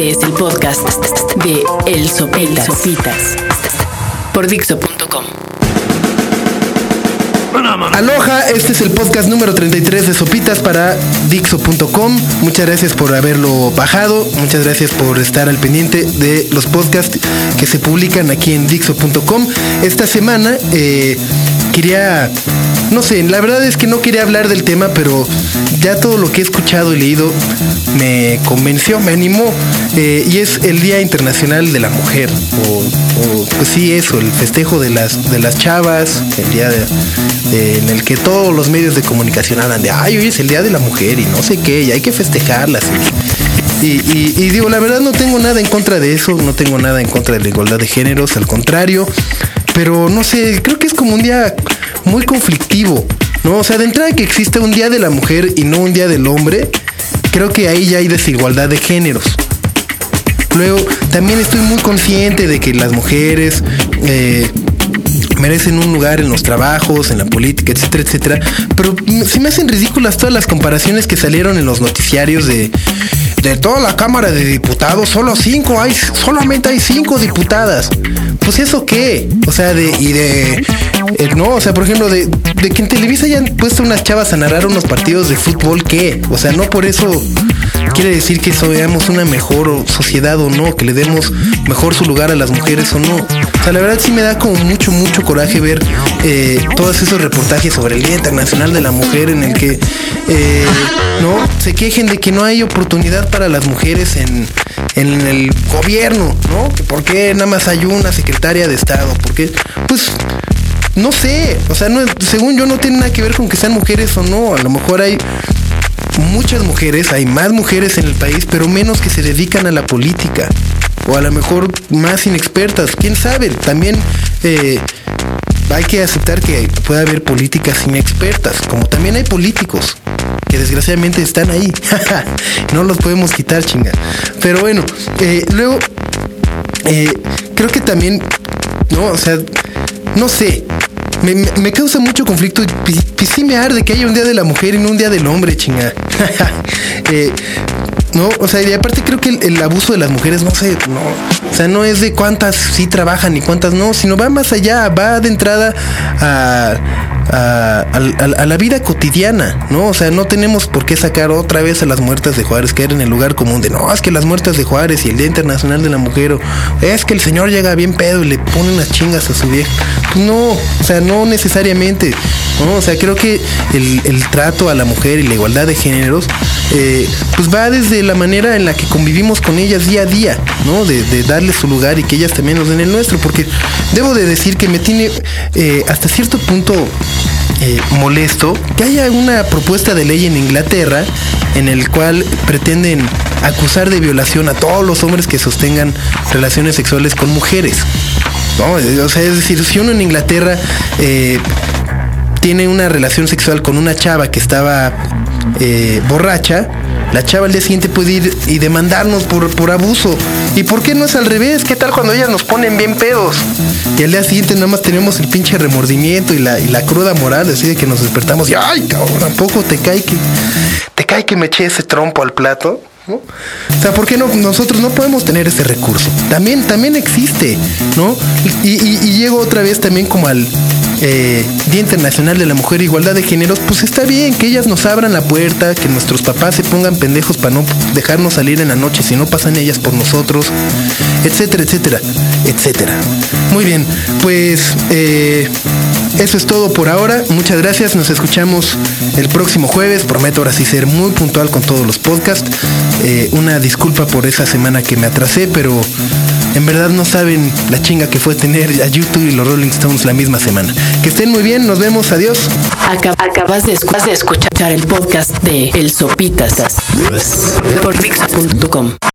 Este es el podcast de El Sopitas. Sopitas por Dixo.com. Aloha, este es el podcast número 33 de Sopitas para Dixo.com. Muchas gracias por haberlo bajado, muchas gracias por estar al pendiente de los podcasts que se publican aquí en Dixo.com. Esta semana eh, quería, no sé, la verdad es que no quería hablar del tema, pero ya todo lo que he escuchado y leído me convenció, me animó. eh, y es el Día Internacional de la Mujer, o, pues sí, eso, el festejo de las, de las chavas, el día en el que todos los medios de comunicación hablan de, ay, hoy es el Día de la Mujer y no sé qué, y hay que festejarlas. Y digo, la verdad no tengo nada en contra de eso, no tengo nada en contra de la igualdad de géneros, al contrario, pero no sé, creo que es como un día muy conflictivo, ¿no? O sea, de entrada que existe un día de la mujer y no un día del hombre, creo que ahí ya hay desigualdad de géneros. Luego, también estoy muy consciente de que las mujeres eh, merecen un lugar en los trabajos, en la política, etcétera, etcétera. Pero mm, se me hacen ridículas todas las comparaciones que salieron en los noticiarios de, de toda la Cámara de Diputados, solo cinco hay, solamente hay cinco diputadas. Pues eso qué? O sea, de, y de eh, no, o sea, por ejemplo, de, de que en Televisa hayan puesto unas chavas a narrar unos partidos de fútbol, ¿qué? O sea, no por eso quiere decir que seamos una mejor sociedad o no, que le demos mejor su lugar a las mujeres o no. O sea, la verdad sí me da como mucho, mucho coraje ver eh, todos esos reportajes sobre el Día Internacional de la Mujer en el que eh, no se quejen de que no hay oportunidad para las mujeres en, en el gobierno, ¿no? Por qué nada más hay una secretaria de Estado, porque pues no sé, o sea, no, según yo no tiene nada que ver con que sean mujeres o no, a lo mejor hay muchas mujeres, hay más mujeres en el país, pero menos que se dedican a la política. O a lo mejor más inexpertas, quién sabe. También eh, hay que aceptar que puede haber políticas inexpertas, como también hay políticos que desgraciadamente están ahí. no los podemos quitar, chinga. Pero bueno, eh, luego eh, creo que también, no, o sea, no sé. Me, causa mucho conflicto y sí me arde que haya un día de la mujer y no un día del hombre, chinga. no, o sea, y aparte creo que el, el abuso de las mujeres, no sé, no, o sea, no es de cuántas sí trabajan y cuántas no, sino va más allá, va de entrada a, a, a- la vida cotidiana, ¿no? O sea, no tenemos por qué sacar otra vez a las muertas de Juárez, caer en el lugar común de, no, es que las muertas de Juárez y el Día Internacional de la Mujer, o, es que el señor llega bien pedo y le pone unas chingas a su vieja. No, o sea, no necesariamente, ¿no? O sea, creo que el, el trato a la mujer y la igualdad de géneros, eh, pues va desde la manera en la que convivimos con ellas día a día, ¿no? De, de darles su lugar y que ellas también nos den el nuestro, porque debo de decir que me tiene eh, hasta cierto punto eh, molesto que haya una propuesta de ley en Inglaterra en el cual pretenden acusar de violación a todos los hombres que sostengan relaciones sexuales con mujeres. ¿no? O sea, es decir, si uno en Inglaterra tiene una relación sexual con una chava que estaba eh, borracha, la chava al día siguiente puede ir y demandarnos por, por abuso. ¿Y por qué no es al revés? ¿Qué tal cuando ellas nos ponen bien pedos? Y al día siguiente nada más tenemos el pinche remordimiento y la, la cruda moral, así de que nos despertamos y ¡ay, cabrón! ¿Tampoco te cae que, te cae que me eché ese trompo al plato? ¿no? O sea, ¿por qué no, nosotros no podemos tener ese recurso? También, también existe, ¿no? Y llego otra vez también como al eh, Día Internacional de la Mujer e Igualdad de Géneros, pues está bien que ellas nos abran la puerta, que nuestros papás se pongan pendejos para no dejarnos salir en la noche si no pasan ellas por nosotros, etcétera, etcétera, etcétera. Muy bien, pues eh, eso es todo por ahora. Muchas gracias. Nos escuchamos el próximo jueves. Prometo ahora sí ser muy puntual con todos los podcasts. Eh, una disculpa por esa semana que me atrasé, pero en verdad no saben la chinga que fue tener a YouTube y los Rolling Stones la misma semana. Que estén muy bien. Nos vemos. Adiós. Acab- acabas de escuchar el podcast de El Sopitas por Dixo.com.